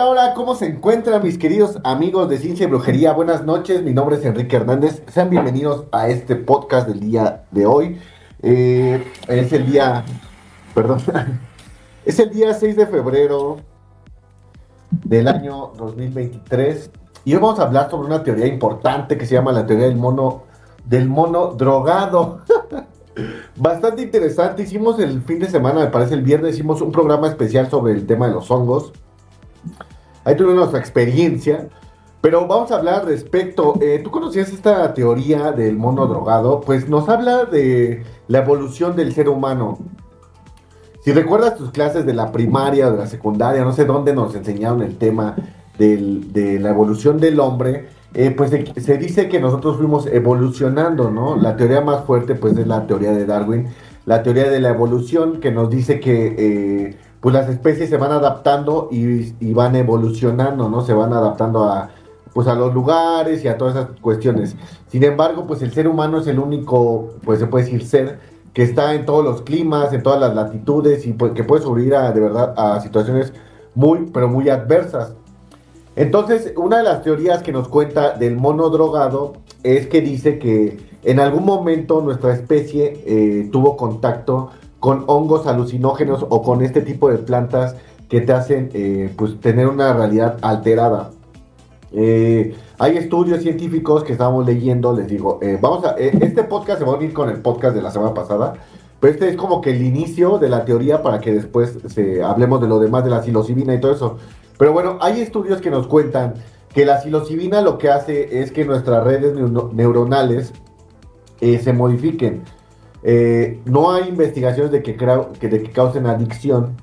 Hola, hola, ¿cómo se encuentran mis queridos amigos de Ciencia y Brujería? Buenas noches, mi nombre es Enrique Hernández. Sean bienvenidos a este podcast del día de hoy. Eh, es el día, perdón, es el día 6 de febrero del año 2023 y hoy vamos a hablar sobre una teoría importante que se llama la teoría del mono, del mono drogado. Bastante interesante. Hicimos el fin de semana, me parece el viernes, hicimos un programa especial sobre el tema de los hongos. Ahí tuvimos nuestra experiencia. Pero vamos a hablar respecto. Eh, ¿Tú conocías esta teoría del mono drogado? Pues nos habla de la evolución del ser humano. Si recuerdas tus clases de la primaria o de la secundaria, no sé dónde nos enseñaron el tema de la evolución del hombre, eh, pues se, dice que nosotros fuimos evolucionando, ¿no? La teoría más fuerte, pues, es la teoría de Darwin, la teoría de la evolución, que nos dice que eh, pues las especies se van adaptando y, van evolucionando, ¿no? Se van adaptando a, pues a los lugares y a todas esas cuestiones. Sin embargo, pues el ser humano es el único, pues se puede decir ser, que está en todos los climas, en todas las latitudes y pues, que puede sobrevivir a, de verdad a situaciones muy, pero muy adversas. Entonces, una de las teorías que nos cuenta del mono drogado es que dice que en algún momento nuestra especie eh, tuvo contacto con hongos alucinógenos o con este tipo de plantas que te hacen eh, pues tener una realidad alterada. Eh, hay estudios científicos que estábamos leyendo, les digo, eh, vamos a, este podcast se va a unir con el podcast de la semana pasada, pero este es como que el inicio de la teoría para que después se, hablemos de lo demás de la psilocibina y todo eso. Pero bueno, hay estudios que nos cuentan que la psilocibina lo que hace es que nuestras redes neuronales se modifiquen. Eh, no hay investigaciones de que, de que causen adicción,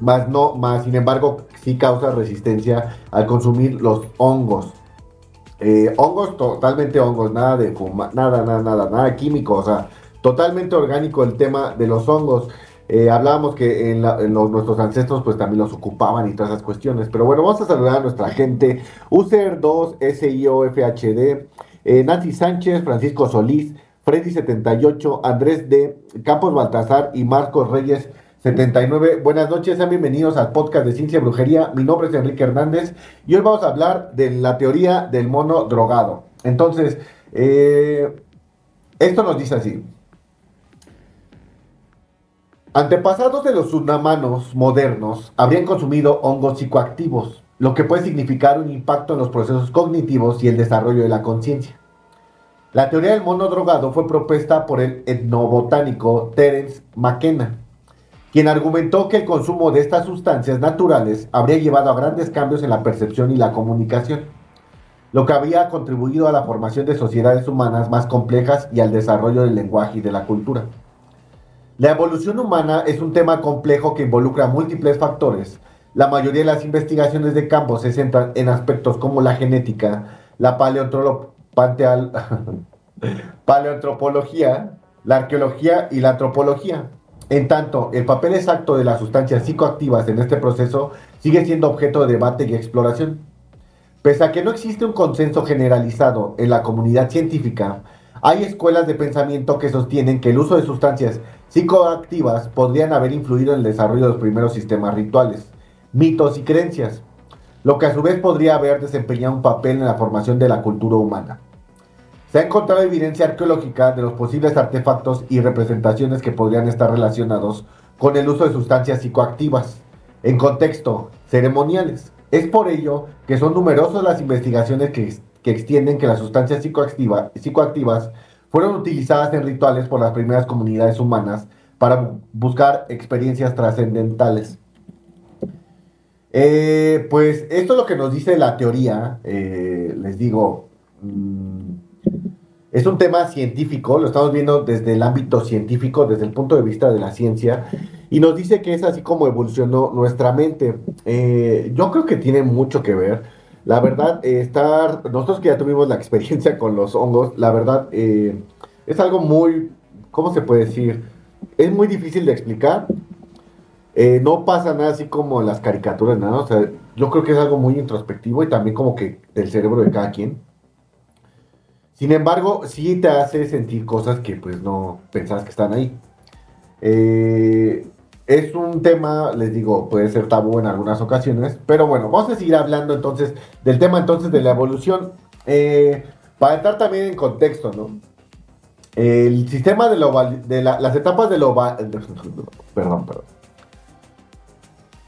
más no, más sin embargo sí causa resistencia al consumir los hongos. Eh, hongos totalmente hongos, nada de fumar, nada, nada, nada, nada químico, o sea, totalmente orgánico el tema de los hongos. Eh, hablábamos que en, nuestros ancestros pues también los ocupaban y todas esas cuestiones. Pero bueno, vamos a saludar a nuestra gente. User2, SIOFHD, Nancy Sánchez, Francisco Solís, Freddy78, Andrés de Campos Baltazar y Marcos Reyes 79. Buenas noches, sean bienvenidos al podcast de Ciencia y Brujería. Mi nombre es Enrique Hernández y hoy vamos a hablar de la teoría del mono drogado. Entonces, eh, esto nos dice así. Antepasados de los sunamanos modernos habrían consumido hongos psicoactivos, lo que puede significar un impacto en los procesos cognitivos y el desarrollo de la conciencia. La teoría del mono drogado fue propuesta por el etnobotánico Terence McKenna, quien argumentó que el consumo de estas sustancias naturales habría llevado a grandes cambios en la percepción y la comunicación, lo que había contribuido a la formación de sociedades humanas más complejas y al desarrollo del lenguaje y de la cultura. La evolución humana es un tema complejo que involucra múltiples factores. La mayoría de las investigaciones de campo se centran en aspectos como la genética, la paleontología, paleoantropología, la arqueología y la antropología. En tanto, el papel exacto de las sustancias psicoactivas en este proceso sigue siendo objeto de debate y exploración. Pese a que no existe un consenso generalizado en la comunidad científica, hay escuelas de pensamiento que sostienen que el uso de sustancias psicoactivas podrían haber influido en el desarrollo de los primeros sistemas rituales, mitos y creencias lo que a su vez podría haber desempeñado un papel en la formación de la cultura humana. Se ha encontrado evidencia arqueológica de los posibles artefactos y representaciones que podrían estar relacionados con el uso de sustancias psicoactivas, en contexto ceremoniales. Es por ello que son numerosas las investigaciones que, extienden que las sustancias psicoactivas fueron utilizadas en rituales por las primeras comunidades humanas para buscar experiencias trascendentales. Eh, pues esto es lo que nos dice la teoría, eh, les digo, mm, es un tema científico, lo estamos viendo desde el ámbito científico, desde el punto de vista de la ciencia, y nos dice que es así como evolucionó nuestra mente. Eh, yo creo que tiene mucho que ver. La verdad, estar, nosotros que ya tuvimos la experiencia con los hongos, la verdad, es algo muy, ¿cómo se puede decir? Es muy difícil de explicar, eh, no pasa nada así como las caricaturas, nada. O sea, yo creo que es algo muy introspectivo y también como que del cerebro de cada quien. Sin embargo, sí te hace sentir cosas que pues no pensabas que están ahí. Eh, es un tema, les digo, puede ser tabú en algunas ocasiones, pero bueno, vamos a seguir hablando entonces del tema entonces de la evolución. Eh, para entrar también en contexto, ¿no? El sistema de, lo, de las etapas de lo... Perdón, perdón.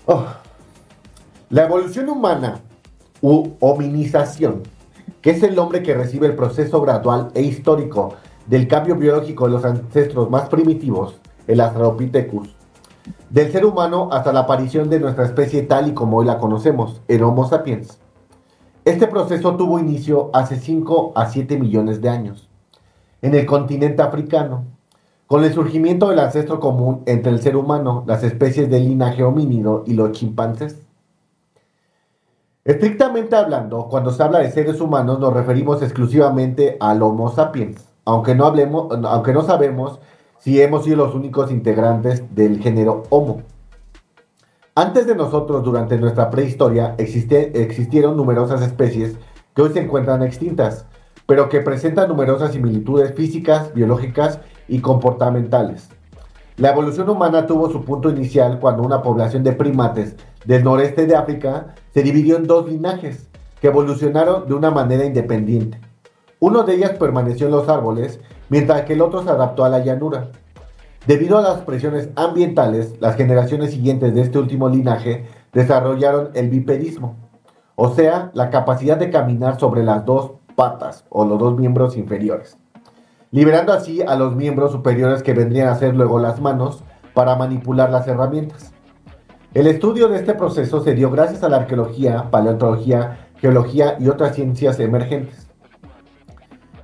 Oh. La evolución humana u hominización, que es el hombre que recibe el proceso gradual e histórico del cambio biológico de los ancestros más primitivos, el Australopithecus, del ser humano hasta la aparición de nuestra especie tal y como hoy la conocemos, el Homo sapiens. Este proceso tuvo inicio hace 5 a 7 millones de años, en el continente africano, con el surgimiento del ancestro común entre el ser humano, las especies del linaje homínido y los chimpancés. Estrictamente hablando, cuando se habla de seres humanos nos referimos exclusivamente al Homo sapiens, aunque no, hablemos, aunque no sabemos si hemos sido los únicos integrantes del género Homo. Antes de nosotros, durante nuestra prehistoria, existieron numerosas especies que hoy se encuentran extintas, pero que presentan numerosas similitudes físicas, biológicas y comportamentales. La evolución humana tuvo su punto inicial cuando una población de primates del noreste de África se dividió en dos linajes que evolucionaron de una manera independiente. Uno de ellas permaneció en los árboles mientras que el otro se adaptó a la llanura. Debido a las presiones ambientales, las generaciones siguientes de este último linaje desarrollaron el bipedismo, o sea, la capacidad de caminar sobre las dos patas o los dos miembros inferiores, liberando así a los miembros superiores que vendrían a ser luego las manos para manipular las herramientas. El estudio de este proceso se dio gracias a la arqueología, paleontología, geología y otras ciencias emergentes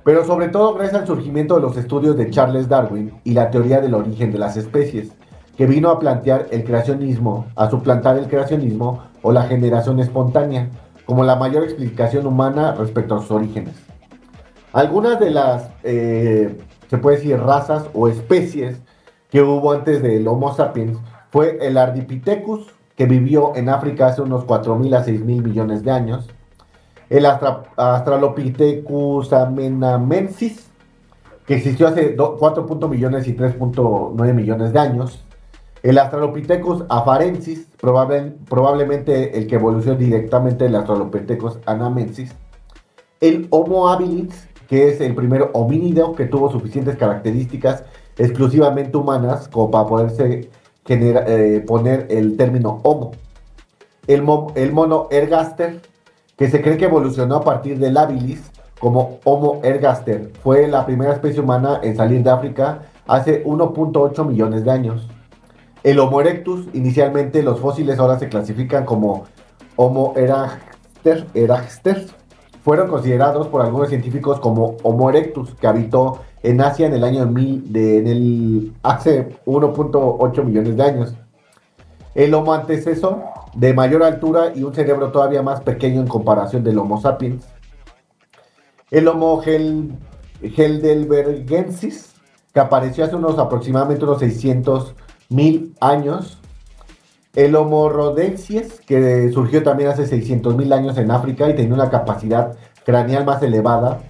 pero sobre todo gracias al surgimiento de los estudios de Charles Darwin y la teoría del origen de las especies, que vino a plantear el creacionismo, a suplantar el creacionismo o la generación espontánea, como la mayor explicación humana respecto a sus orígenes. Algunas de las, eh, se puede decir, razas o especies que hubo antes del Homo sapiens fue el Ardipithecus, que vivió en África hace unos 4.000 a 6.000 millones de años, el Australopithecus amenamensis, que existió hace 4. millones y 3.9 millones de años. El Australopithecus afarensis, probablemente el que evolucionó directamente del Australopithecus anamensis. El Homo habilis, que es el primer homínido que tuvo suficientes características exclusivamente humanas como para poderse eh, poner el término Homo. El, el mono ergaster, que se cree que evolucionó a partir del habilis como Homo ergaster. Fue la primera especie humana en salir de África hace 1.8 millones de años. El Homo erectus, inicialmente los fósiles ahora se clasifican como Homo ergaster, fueron considerados por algunos científicos como Homo erectus, que habitó en Asia en el año 1000 de, en el, hace 1.8 millones de años. El Homo antecesor de mayor altura y un cerebro todavía más pequeño en comparación del Homo sapiens. El Homo heidelbergensis, que apareció hace unos aproximadamente unos 600 mil años. El Homo rhodensis, que surgió también hace 600 mil años en África y tenía una capacidad craneal más elevada.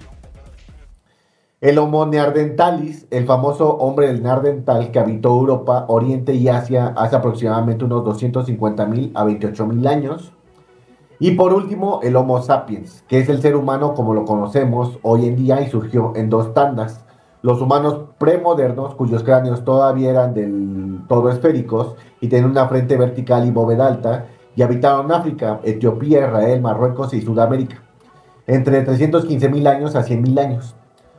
El Homo neanderthalis, el famoso hombre del neandertal que habitó Europa, Oriente y Asia hace aproximadamente unos 250 mil a 28 mil años. Y por último, el Homo sapiens, que es el ser humano como lo conocemos hoy en día y surgió en dos tandas. Los humanos premodernos, cuyos cráneos todavía eran del todo esféricos y tenían una frente vertical y bóveda alta, y habitaron África, Etiopía, Israel, Marruecos y Sudamérica, entre 315 mil años a 100 mil años.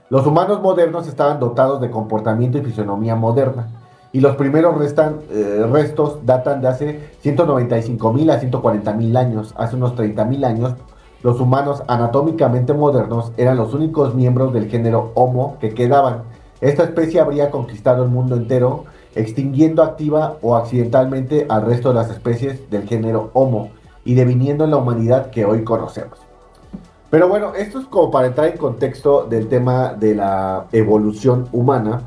Los humanos modernos estaban dotados de comportamiento y fisonomía moderna, y los primeros eh, restos datan de hace 195 mil a 140 mil años. Hace unos 30 mil años, los humanos anatómicamente modernos eran los únicos miembros del género Homo que quedaban. Esta especie habría conquistado el mundo entero, extinguiendo activa o accidentalmente al resto de las especies del género Homo y deviniendo en la humanidad que hoy conocemos. Pero bueno, esto es como para entrar en contexto del tema de la evolución humana.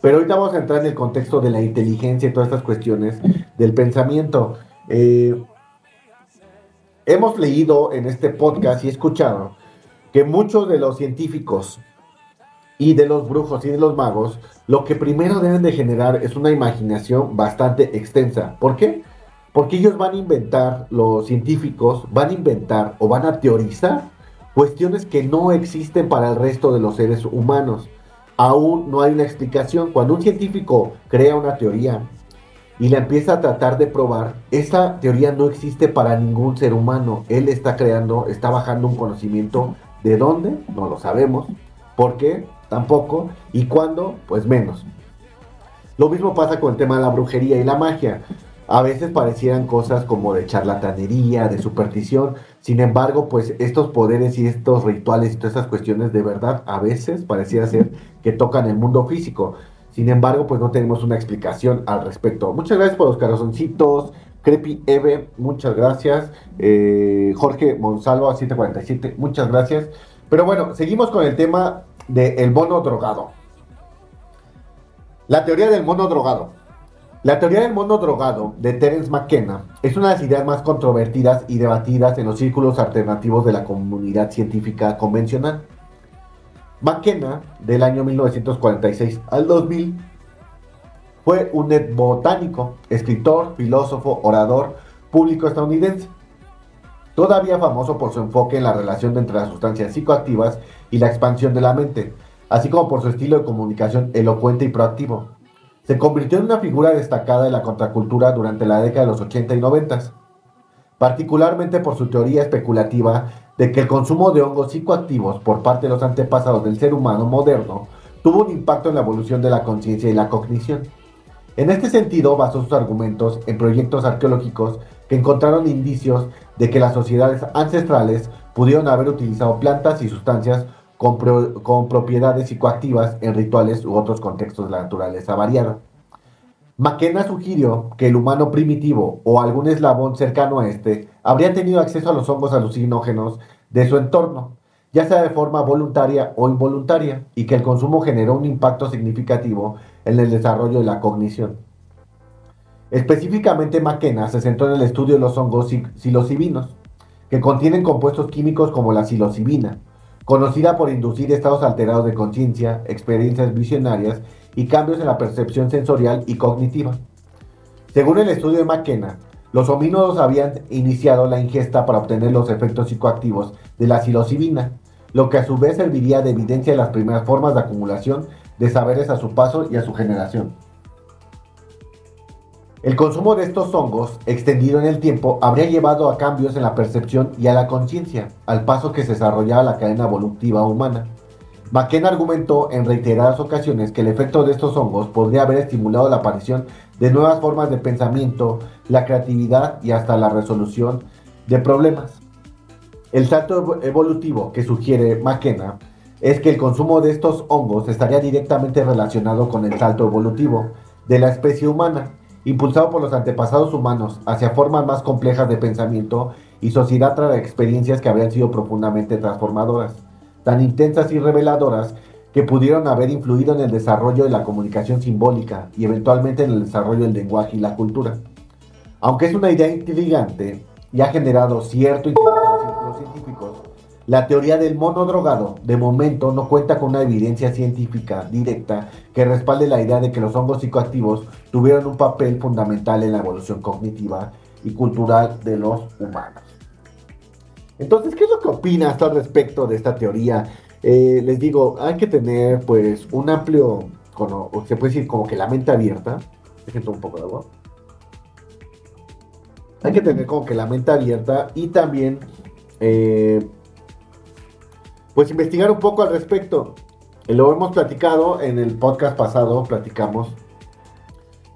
Pero ahorita vamos a entrar en el contexto de la inteligencia y todas estas cuestiones del pensamiento. Eh, hemos leído en este podcast y escuchado que muchos de los científicos y de los brujos y de los magos, lo que primero deben de generar es una imaginación bastante extensa. ¿Por qué? Porque ellos van a inventar, los científicos van a inventar o van a teorizar cuestiones que no existen para el resto de los seres humanos. Aún no hay una explicación. Cuando un científico crea una teoría y la empieza a tratar de probar, esa teoría no existe para ningún ser humano. Él está creando, está bajando un conocimiento. ¿De dónde? No lo sabemos. ¿Por qué? Tampoco. ¿Y cuándo? Pues menos. Lo mismo pasa con el tema de la brujería y la magia. A veces parecieran cosas como de charlatanería, de superstición. Sin embargo, pues estos poderes y estos rituales y todas esas cuestiones de verdad a veces pareciera ser que tocan el mundo físico. Sin embargo, pues no tenemos una explicación al respecto. Muchas gracias por los corazoncitos. Creepy Eve, muchas gracias. Eh, Jorge Monsalvo a 747, muchas gracias. Pero bueno, seguimos con el tema del mono drogado. La teoría del mono drogado. La teoría del mono drogado de Terence McKenna es una de las ideas más controvertidas y debatidas en los círculos alternativos de la comunidad científica convencional. McKenna, del año 1946 al 2000, fue un botánico, escritor, filósofo, orador público estadounidense, todavía famoso por su enfoque en la relación entre las sustancias psicoactivas y la expansión de la mente, así como por su estilo de comunicación elocuente y proactivo. Se convirtió en una figura destacada de la contracultura durante la década de los 80 y 90, particularmente por su teoría especulativa de que el consumo de hongos psicoactivos por parte de los antepasados del ser humano moderno tuvo un impacto en la evolución de la conciencia y la cognición. En este sentido, basó sus argumentos en proyectos arqueológicos que encontraron indicios de que las sociedades ancestrales pudieron haber utilizado plantas y sustancias con, propiedades psicoactivas en rituales u otros contextos de la naturaleza variada. McKenna sugirió que el humano primitivo o algún eslabón cercano a este habría tenido acceso a los hongos alucinógenos de su entorno, ya sea de forma voluntaria o involuntaria, y que el consumo generó un impacto significativo en el desarrollo de la cognición. Específicamente McKenna se centró en el estudio de los hongos psilocibinos, que contienen compuestos químicos como la psilocibina, conocida por inducir estados alterados de conciencia, experiencias visionarias y cambios en la percepción sensorial y cognitiva. Según el estudio de McKenna, los homínidos habían iniciado la ingesta para obtener los efectos psicoactivos de la psilocibina, lo que a su vez serviría de evidencia de las primeras formas de acumulación de saberes a su paso y a su generación. El consumo de estos hongos, extendido en el tiempo, habría llevado a cambios en la percepción y a la conciencia, al paso que se desarrollaba la cadena evolutiva humana. McKenna argumentó en reiteradas ocasiones que el efecto de estos hongos podría haber estimulado la aparición de nuevas formas de pensamiento, la creatividad y hasta la resolución de problemas. El salto evolutivo que sugiere McKenna es que el consumo de estos hongos estaría directamente relacionado con el salto evolutivo de la especie humana, impulsado por los antepasados humanos hacia formas más complejas de pensamiento y sociedad tras experiencias que habrían sido profundamente transformadoras, tan intensas y reveladoras que pudieron haber influido en el desarrollo de la comunicación simbólica y eventualmente en el desarrollo del lenguaje y la cultura. Aunque es una idea intrigante y ha generado cierto interés en los científicos, la teoría del mono drogado de momento no cuenta con una evidencia científica directa que respalde la idea de que los hongos psicoactivos tuvieron un papel fundamental en la evolución cognitiva y cultural de los humanos. Entonces, ¿qué es lo que opinas al respecto de esta teoría? Eh, les digo, hay que tener pues un amplio, o se puede decir como que la mente abierta. Dejen un poco de agua. Hay que tener como que la mente abierta y también eh, pues investigar un poco al respecto. Lo hemos platicado en el podcast pasado, platicamos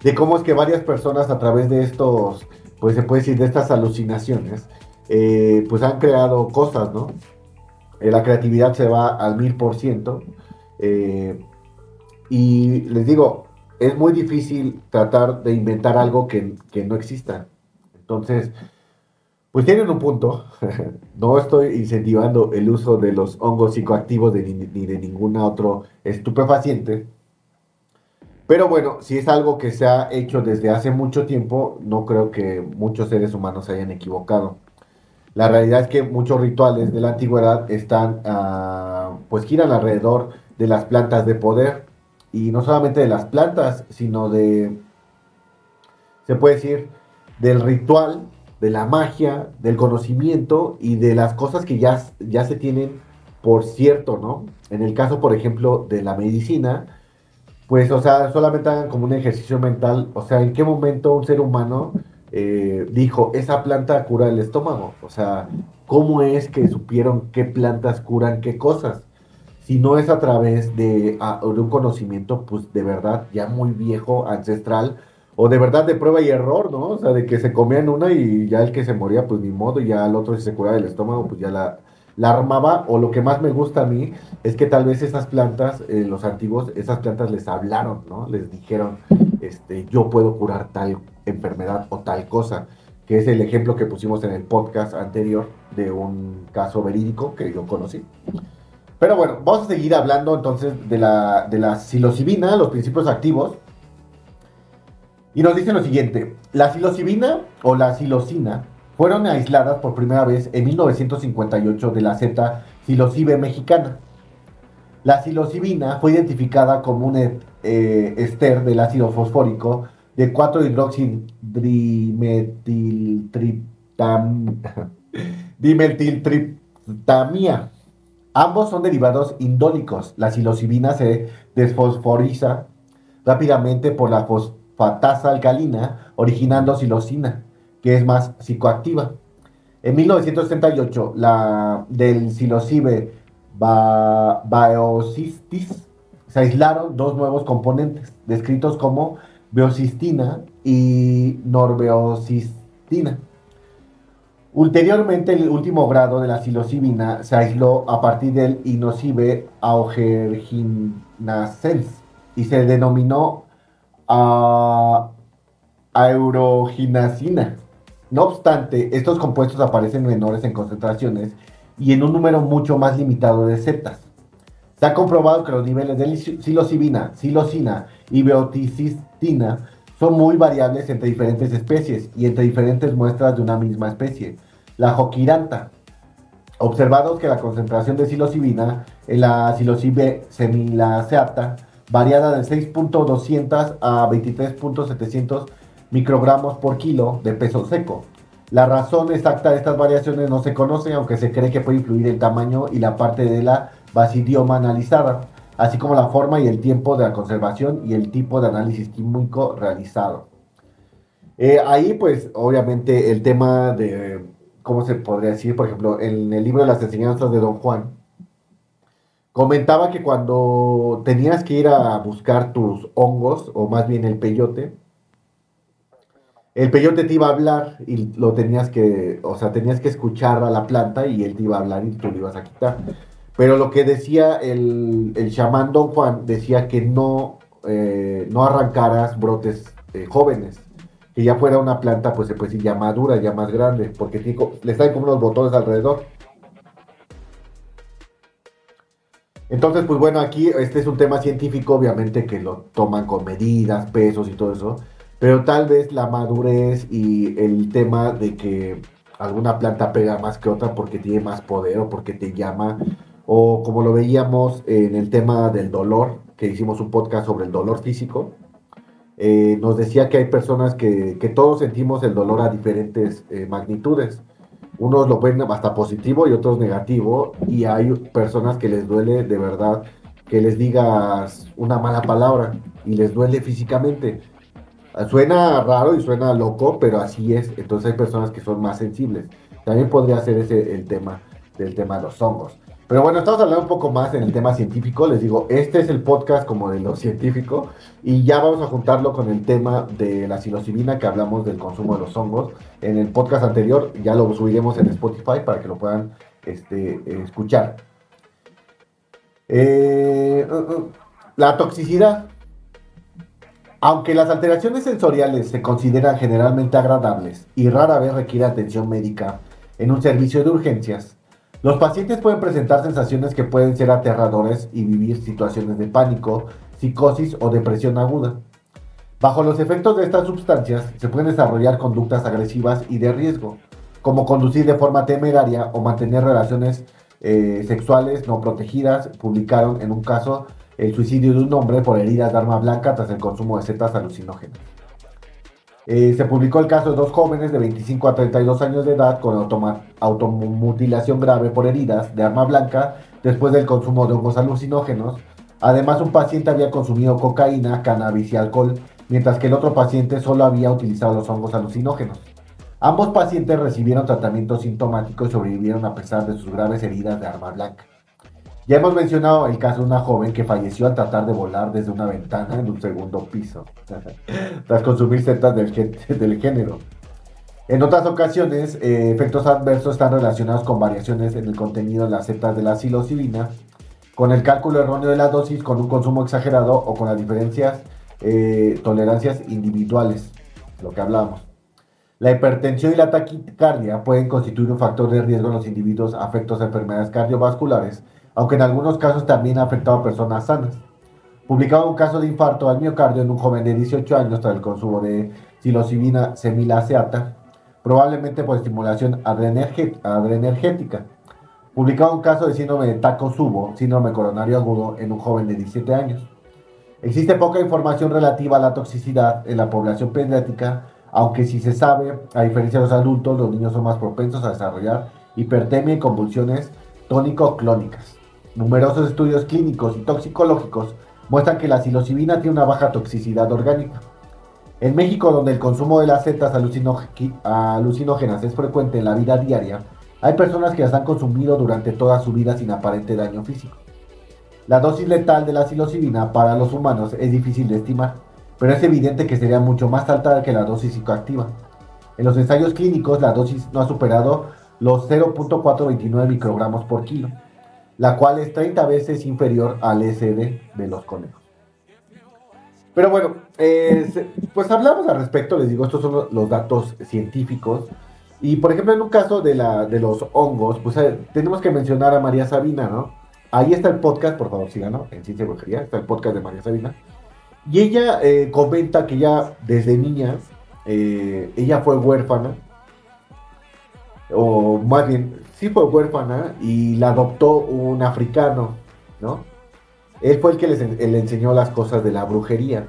de cómo es que varias personas a través de estos, pues se puede decir, de estas alucinaciones, eh, pues han creado cosas, ¿no? Eh, la creatividad se va al mil por ciento. Eh, y les digo, es muy difícil tratar de inventar algo que, no exista. Entonces, pues tienen un punto. no estoy incentivando el uso de los hongos psicoactivos ni de ningún otro estupefaciente. Pero bueno, si es algo que se ha hecho desde hace mucho tiempo, no creo que muchos seres humanos se hayan equivocado. La realidad es que muchos rituales de la antigüedad están, ah, pues giran alrededor de las plantas de poder. Y no solamente de las plantas, sino de, se puede decir, del ritual, de la magia, del conocimiento y de las cosas que ya, ya se tienen por cierto, ¿no? En el caso, por ejemplo, de la medicina, pues, o sea, solamente hagan como un ejercicio mental, o sea, ¿en qué momento un ser humano eh, dijo, esa planta cura el estómago? O sea, ¿cómo es que supieron qué plantas curan qué cosas? Si no es a través de, un conocimiento, pues, de verdad, ya muy viejo, ancestral, o de verdad de prueba y error, ¿no? O sea, de que se comían una y ya el que se moría, pues ni modo, y ya el otro si se curaba el estómago, pues ya la, armaba, o lo que más me gusta a mí, es que tal vez esas plantas, los antiguos, esas plantas les hablaron, ¿no? Les dijeron, este, yo puedo curar tal enfermedad o tal cosa, que es el ejemplo que pusimos en el podcast anterior de un caso verídico que yo conocí. Pero bueno, vamos a seguir hablando entonces de la, de la los principios activos. Y nos dicen lo siguiente, la psilocibina o la psilocina fueron aisladas por primera vez en 1958 de la Z psilocibe mexicana. La psilocibina fue identificada como un eh, ester del ácido fosfórico de 4-hidroxidrimetiltriptamia. Ambos son derivados indólicos. La psilocibina se desfosforiza rápidamente por la fosfatasa alcalina, originando psilocina que es más psicoactiva. En 1968, la del psilocibe baeocystis se aislaron dos nuevos componentes, descritos como beocistina y norbeocistina. Ulteriormente, el último grado de la psilocibina se aisló a partir del inocibe aogerginasens y se denominó a aeroginasina. No obstante, estos compuestos aparecen menores en concentraciones y en un número mucho más limitado de cetas. Se ha comprobado que los niveles de psilocibina, psilocina y beoticistina son muy variables entre diferentes especies y entre diferentes muestras de una misma especie. La joquiranta. Observados que la concentración de psilocibina en la psilocibe semilaceata variada de 6.200 a 23.700 microgramos por kilo de peso seco. La razón exacta de estas variaciones no se conoce, aunque se cree que puede influir el tamaño y la parte de la basidioma analizada, así como la forma y el tiempo de la conservación y el tipo de análisis químico realizado. Eh, ahí, pues, obviamente, el tema de, ¿cómo se podría decir? Por ejemplo, en el libro de las enseñanzas de Don Juan, comentaba que cuando tenías que ir a buscar tus hongos, o más bien el peyote, el peyote te iba a hablar y lo tenías que, o sea, tenías que escuchar a la planta y él te iba a hablar y tú lo ibas a quitar. Pero lo que decía el, el chamán Don Juan, decía que no, eh, no arrancaras brotes eh, jóvenes, que ya fuera una planta, pues decir ya madura, ya más grande, porque le están como unos botones alrededor. Entonces, pues bueno, aquí este es un tema científico, obviamente que lo toman con medidas, pesos y todo eso. Pero tal vez la madurez y el tema de que alguna planta pega más que otra porque tiene más poder o porque te llama, o como lo veíamos en el tema del dolor, que hicimos un podcast sobre el dolor físico, eh, nos decía que hay personas que, todos sentimos el dolor a diferentes eh, magnitudes. Unos lo ven hasta positivo y otros negativo, y hay personas que les duele de verdad que les digas una mala palabra y les duele físicamente Suena raro y suena loco, pero así es. Entonces hay personas que son más sensibles. También podría ser ese el tema del tema de los hongos. Pero bueno, estamos hablando un poco más en el tema científico. Les digo, este es el podcast como de lo científico. Y ya vamos a juntarlo con el tema de la psilocibina que hablamos del consumo de los hongos. En el podcast anterior ya lo subiremos en Spotify para que lo puedan este, escuchar. Eh, uh, uh, la toxicidad aunque las alteraciones sensoriales se consideran generalmente agradables y rara vez requiere atención médica en un servicio de urgencias, los pacientes pueden presentar sensaciones que pueden ser aterradoras y vivir situaciones de pánico, psicosis o depresión aguda. Bajo los efectos de estas sustancias se pueden desarrollar conductas agresivas y de riesgo, como conducir de forma temeraria o mantener relaciones eh, sexuales no protegidas publicaron en un caso el suicidio de un hombre por heridas de arma blanca tras el consumo de setas alucinógenas. Eh, se publicó el caso de dos jóvenes de 25 a 32 años de edad con automutilación grave por heridas de arma blanca después del consumo de hongos alucinógenos. Además, un paciente había consumido cocaína, cannabis y alcohol, mientras que el otro paciente solo había utilizado los hongos alucinógenos. Ambos pacientes recibieron tratamiento sintomático y sobrevivieron a pesar de sus graves heridas de arma blanca. Ya hemos mencionado el caso de una joven que falleció al tratar de volar desde una ventana en un segundo piso, tras consumir setas del, del género. En otras ocasiones, eh, efectos adversos están relacionados con variaciones en el contenido de las setas de la psilocibina, con el cálculo erróneo de la dosis, con un consumo exagerado o con las diferencias, eh, tolerancias individuales, lo que hablamos. La hipertensión y la taquicardia pueden constituir un factor de riesgo en los individuos afectos a enfermedades cardiovasculares, aunque en algunos casos también ha afectado a personas sanas. Publicaba un caso de infarto al miocardio en un joven de 18 años tras el consumo de psilocibina semilaceata, probablemente por estimulación adrenergética. Publicaba un caso de síndrome de Takotsubo, síndrome coronario agudo, en un joven de 17 años. Existe poca información relativa a la toxicidad en la población pediátrica, aunque si se sabe, a diferencia de los adultos, los niños son más propensos a desarrollar hipertemia y convulsiones tónico-clónicas. Numerosos estudios clínicos y toxicológicos muestran que la psilocibina tiene una baja toxicidad orgánica. En México, donde el consumo de las setas alucinógenas es frecuente en la vida diaria, hay personas que las han consumido durante toda su vida sin aparente daño físico. La dosis letal de la psilocibina para los humanos es difícil de estimar, pero es evidente que sería mucho más alta que la dosis psicoactiva. En los ensayos clínicos, la dosis no ha superado los 0.429 microgramos por kilo la cual es 30 veces inferior al SD de los conejos. Pero bueno, pues hablamos al respecto, les digo, estos son los datos científicos. Y por ejemplo, en un caso de, la, de los hongos, pues eh, tenemos que mencionar a María Sabina, ¿no? Ahí está el podcast, por favor, síganos, en Ciencia y Brujería, está el podcast de María Sabina. Y ella eh, comenta que ya desde niña, eh, ella fue huérfana, o más bien, sí fue huérfana y la adoptó un africano, ¿no? Él fue el que le enseñó las cosas de la brujería.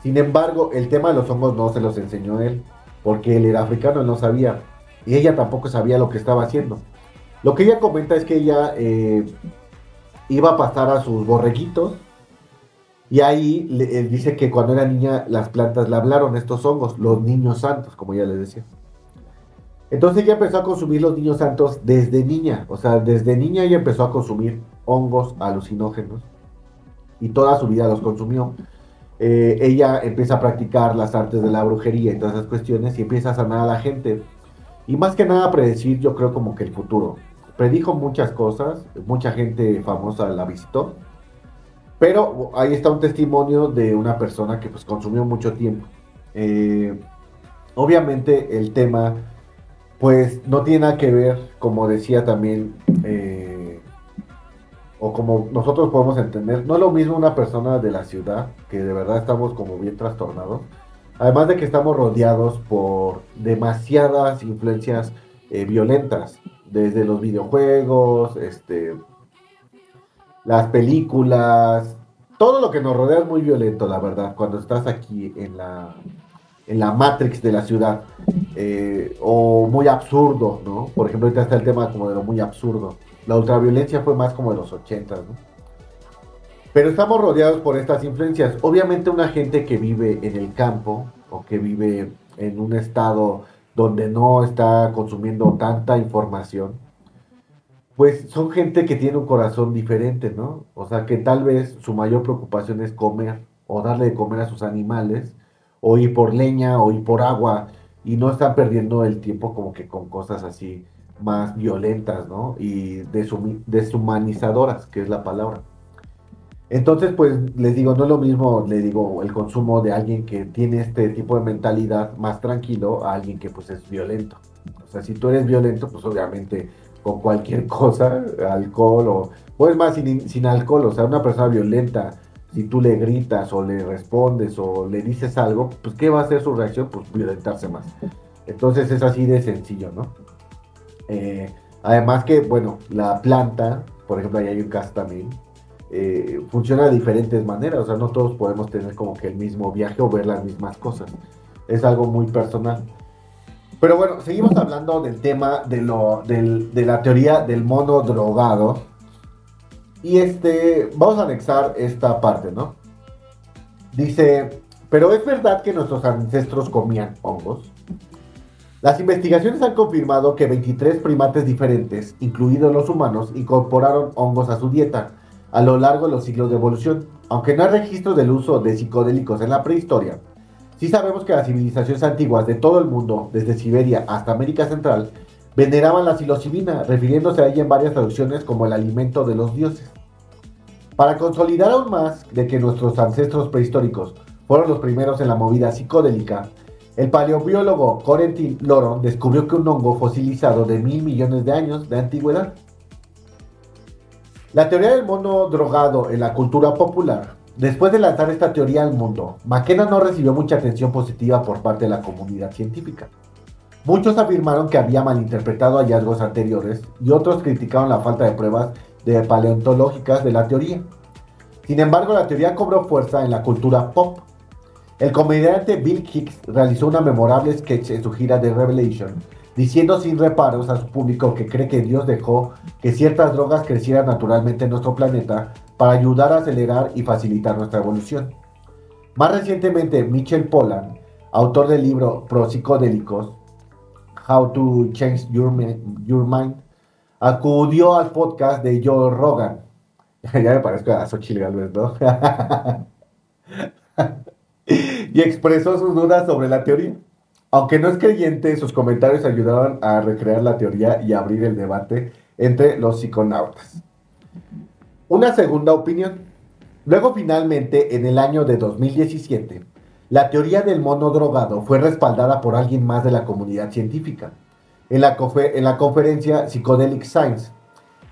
Sin embargo, el tema de los hongos no se los enseñó él, porque él era africano, él no sabía. Y ella tampoco sabía lo que estaba haciendo. Lo que ella comenta es que ella eh, iba a pasar a sus borreguitos. Y ahí él dice que cuando era niña las plantas le hablaron estos hongos, los niños santos, como ella les decía. Entonces ella empezó a consumir los niños santos desde niña. O sea, desde niña ella empezó a consumir hongos alucinógenos. Y toda su vida los consumió. Eh, ella empieza a practicar las artes de la brujería y todas esas cuestiones y empieza a sanar a la gente. Y más que nada predecir, yo creo como que el futuro. Predijo muchas cosas, mucha gente famosa la visitó. Pero ahí está un testimonio de una persona que pues consumió mucho tiempo. Eh, obviamente el tema pues no tiene nada que ver, como decía también, eh, o como nosotros podemos entender, no es lo mismo una persona de la ciudad, que de verdad estamos como bien trastornados, además de que estamos rodeados por demasiadas influencias eh, violentas, desde los videojuegos, este, las películas, todo lo que nos rodea es muy violento, la verdad, cuando estás aquí en la, en la Matrix de la ciudad. Eh, o muy absurdo, ¿no? Por ejemplo, ahorita está el tema como de lo muy absurdo. La ultraviolencia fue más como de los 80, ¿no? Pero estamos rodeados por estas influencias. Obviamente una gente que vive en el campo o que vive en un estado donde no está consumiendo tanta información, pues son gente que tiene un corazón diferente, ¿no? O sea, que tal vez su mayor preocupación es comer o darle de comer a sus animales, o ir por leña, o ir por agua, y no están perdiendo el tiempo como que con cosas así más violentas, ¿no? Y deshumanizadoras, que es la palabra. Entonces, pues les digo, no es lo mismo, le digo, el consumo de alguien que tiene este tipo de mentalidad más tranquilo a alguien que pues es violento. O sea, si tú eres violento, pues obviamente con cualquier cosa, alcohol o, pues más sin, sin alcohol, o sea, una persona violenta si tú le gritas o le respondes o le dices algo, pues ¿qué va a ser su reacción? Pues violentarse más. Entonces es así de sencillo, ¿no? Eh, Además que, bueno, la planta, por ejemplo, ahí hay un caso también, eh, funciona de diferentes maneras, o sea, no todos podemos tener como que el mismo viaje o ver las mismas cosas. Es algo muy personal. Pero bueno, seguimos hablando del tema de, lo, de la teoría del mono drogado. Y este, vamos a anexar esta parte, ¿no? Dice, pero es verdad que nuestros ancestros comían hongos. Las investigaciones han confirmado que 23 primates diferentes, incluidos los humanos, incorporaron hongos a su dieta a lo largo de los siglos de evolución. Aunque no hay registro del uso de psicodélicos en la prehistoria, sí sabemos que las civilizaciones antiguas de todo el mundo, desde Siberia hasta América Central, veneraban la psilocibina, refiriéndose a ella en varias traducciones como el alimento de los dioses. Para consolidar aún más de que nuestros ancestros prehistóricos fueron los primeros en la movida psicodélica, el paleobiólogo Corentin Loron descubrió que un hongo fosilizado de mil millones de años de antigüedad. La teoría del mono drogado en la cultura popular. Después de lanzar esta teoría al mundo, McKenna no recibió mucha atención positiva por parte de la comunidad científica. Muchos afirmaron que había malinterpretado hallazgos anteriores y otros criticaron la falta de pruebas de paleontológicas de la teoría. Sin embargo, la teoría cobró fuerza en la cultura pop el comediante Bill Hicks realizó una memorable sketch en su gira de Revelation, diciendo sin reparos a su público que cree que Dios dejó que ciertas drogas crecieran naturalmente en nuestro planeta para ayudar a acelerar y facilitar nuestra evolución. Más recientemente, Michel Pollan, autor del libro Pro Psicodélicos, How to Change Your, Mind, acudió al podcast de Joe Rogan. ya me parezco a Xochitl Galvez, ¿no? y expresó sus dudas sobre la teoría. Aunque no es creyente, sus comentarios ayudaron a recrear la teoría y abrir el debate entre los psiconautas. Una segunda opinión. Luego finalmente, en el año de 2017, la teoría del mono drogado fue respaldada por alguien más de la comunidad científica. En la, en la conferencia Psychedelic Science,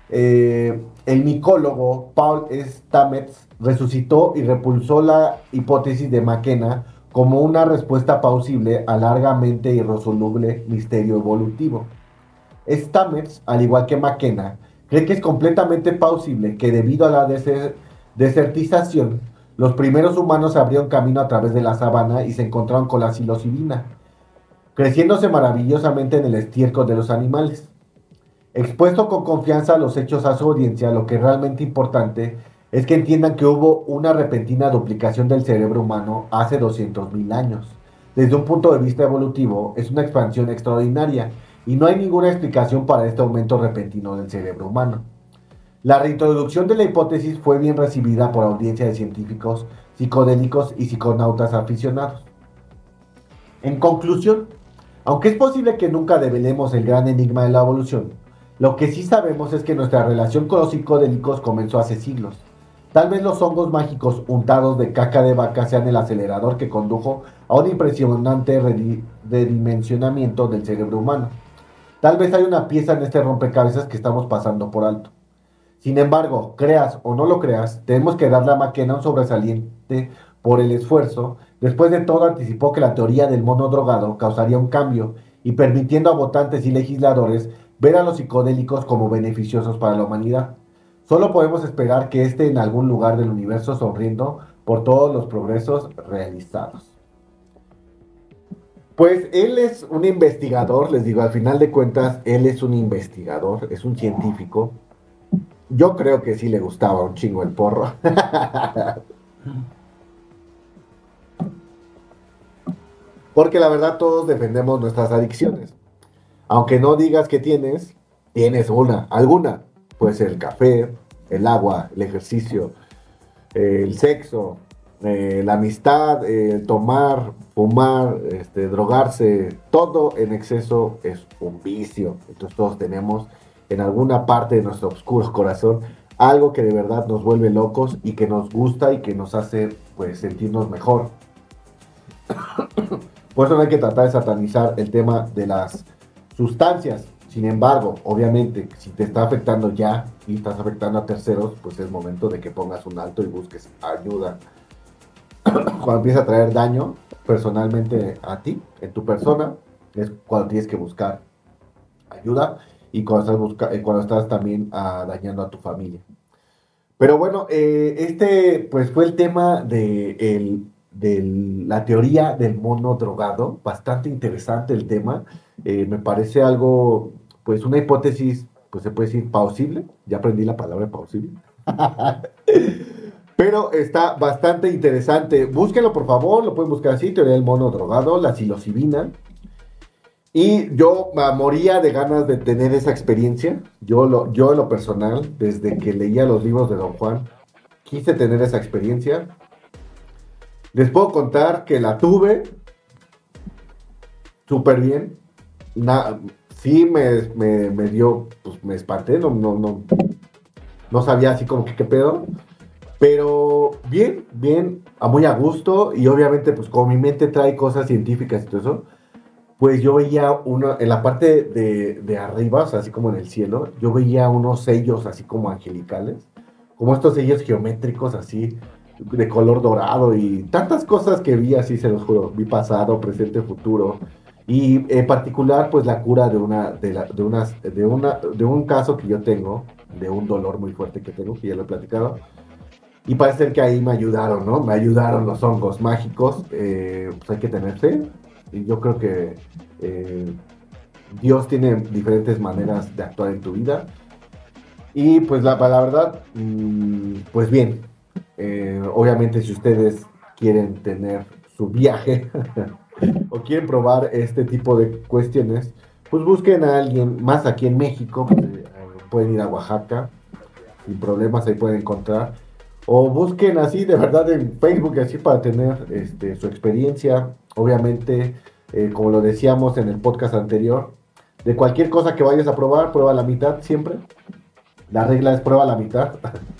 eh, el micólogo Paul Stamets resucitó y repulsó la hipótesis de McKenna como una respuesta plausible al largamente irresoluble misterio evolutivo. Stamets, al igual que McKenna, cree que es completamente plausible que debido a la desertización, los primeros humanos abrieron camino a través de la sabana y se encontraron con la psilocibina, creciéndose maravillosamente en el estiércol de los animales. Expuesto con confianza a los hechos a su audiencia, lo que es realmente importante es que entiendan que hubo una repentina duplicación del cerebro humano hace 200.000 años. Desde un punto de vista evolutivo, es una expansión extraordinaria y no hay ninguna explicación para este aumento repentino del cerebro humano. La reintroducción de la hipótesis fue bien recibida por audiencia de científicos, psicodélicos y psiconautas aficionados. En conclusión, aunque es posible que nunca develemos el gran enigma de la evolución, lo que sí sabemos es que nuestra relación con los psicodélicos comenzó hace siglos Tal vez los hongos mágicos untados de caca de vaca sean el acelerador que condujo a un impresionante redimensionamiento del cerebro humano. Tal vez hay una pieza en este rompecabezas que estamos pasando por alto. Sin embargo, creas o no lo creas, tenemos que darle a McKenna un sobresaliente por el esfuerzo. Después de todo, anticipó que la teoría del mono drogado causaría un cambio y permitiendo a votantes y legisladores ver a los psicodélicos como beneficiosos para la humanidad. Solo podemos esperar que esté en algún lugar del universo sonriendo por todos los progresos realizados. Pues él es un investigador, les digo, al final de cuentas, él es un investigador, es un científico. Yo creo que sí le gustaba un chingo el porro. Porque la verdad todos defendemos nuestras adicciones. Aunque no digas que tienes, tienes una, alguna. Puede ser el café, el agua, el ejercicio, eh, el sexo, eh, la amistad, el tomar, fumar, este, drogarse, todo en exceso es un vicio. Entonces todos tenemos en alguna parte de nuestro oscuro corazón algo que de verdad nos vuelve locos y que nos gusta y que nos hace pues sentirnos mejor. Por eso no hay que tratar de satanizar el tema de las sustancias, sin embargo, obviamente, si te está afectando ya y estás afectando a terceros, pues es momento de que pongas un alto y busques ayuda. cuando empieza a traer daño personalmente a ti, en tu persona, es cuando tienes que buscar ayuda y cuando estás, eh, cuando estás también ah, dañando a tu familia. Pero bueno, eh, este pues fue el tema de, la teoría del mono drogado, bastante interesante el tema, eh, me parece algo, pues una hipótesis, pues se puede decir plausible, ya aprendí la palabra plausible. Pero está bastante interesante. Búsquenlo, por favor. Lo pueden buscar así: Teoría del mono drogado, la psilocibina. Y yo moría de ganas de tener esa experiencia. Yo, lo, yo en lo personal, desde que leía los libros de Don Juan, quise tener esa experiencia. Les puedo contar que la tuve súper bien. sí me, me, dio, pues me espanté, no, no, no, no sabía así como que qué pedo. Pero bien, bien, a muy a gusto. Y obviamente, pues como mi mente trae cosas científicas y todo eso pues yo veía uno, en la parte de, arriba, o sea, así como en el cielo, yo veía unos sellos así como angelicales, como estos sellos geométricos así, de color dorado y tantas cosas que vi así, se los juro, vi pasado, presente, futuro. Y en particular, pues la cura de una, de, de, una, de un caso que yo tengo, de un dolor muy fuerte que tengo, que ya lo he platicado. Y parece que ahí me ayudaron, ¿no? Me ayudaron los hongos mágicos. Eh, pues hay que tener fe. Y yo creo que eh, Dios tiene diferentes maneras de actuar en tu vida. Y pues la, la verdad, mm, pues bien, eh, obviamente si ustedes quieren tener su viaje o quieren probar este tipo de cuestiones, pues busquen a alguien más aquí en México, eh, pueden ir a Oaxaca, sin problemas ahí pueden encontrar. O busquen así de verdad en Facebook, así para tener este, su experiencia. Obviamente, eh, como lo decíamos en el podcast anterior, de cualquier cosa que vayas a probar, prueba la mitad siempre. La regla es prueba la mitad.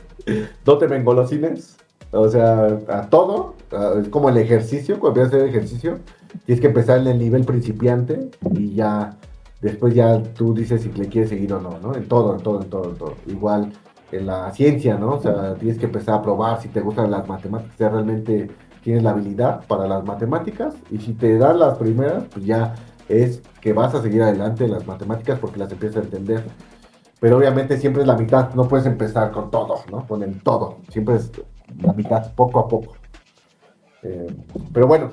no te me engolosines. O sea, a todo. Es como el ejercicio. Cuando empiezas a hacer ejercicio, tienes que empezar en el nivel principiante y ya después ya tú dices si le quieres seguir o no, ¿no? En todo, en todo, en todo, en todo. Igual en la ciencia, ¿no? O sea, tienes que empezar a probar si te gustan las matemáticas, si realmente tienes la habilidad para las matemáticas y si te dan las primeras, pues ya es que vas a seguir adelante en las matemáticas porque las empiezas a entender. Pero obviamente siempre es la mitad, no puedes empezar con todo, ¿no? Con el todo, siempre es la mitad, poco a poco. Eh, pero bueno,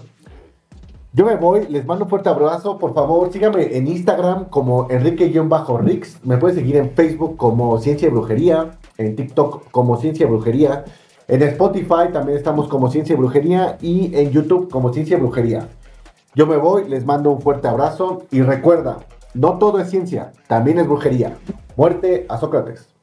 yo me voy, les mando un fuerte abrazo, por favor síganme en Instagram como Enrique-Rix, me puedes seguir en Facebook como Ciencia y Brujería, en TikTok como Ciencia y Brujería, en Spotify también estamos como Ciencia y Brujería y en YouTube como Ciencia y Brujería. Yo me voy, les mando un fuerte abrazo y recuerda, no todo es ciencia, también es brujería. Muerte a Sócrates.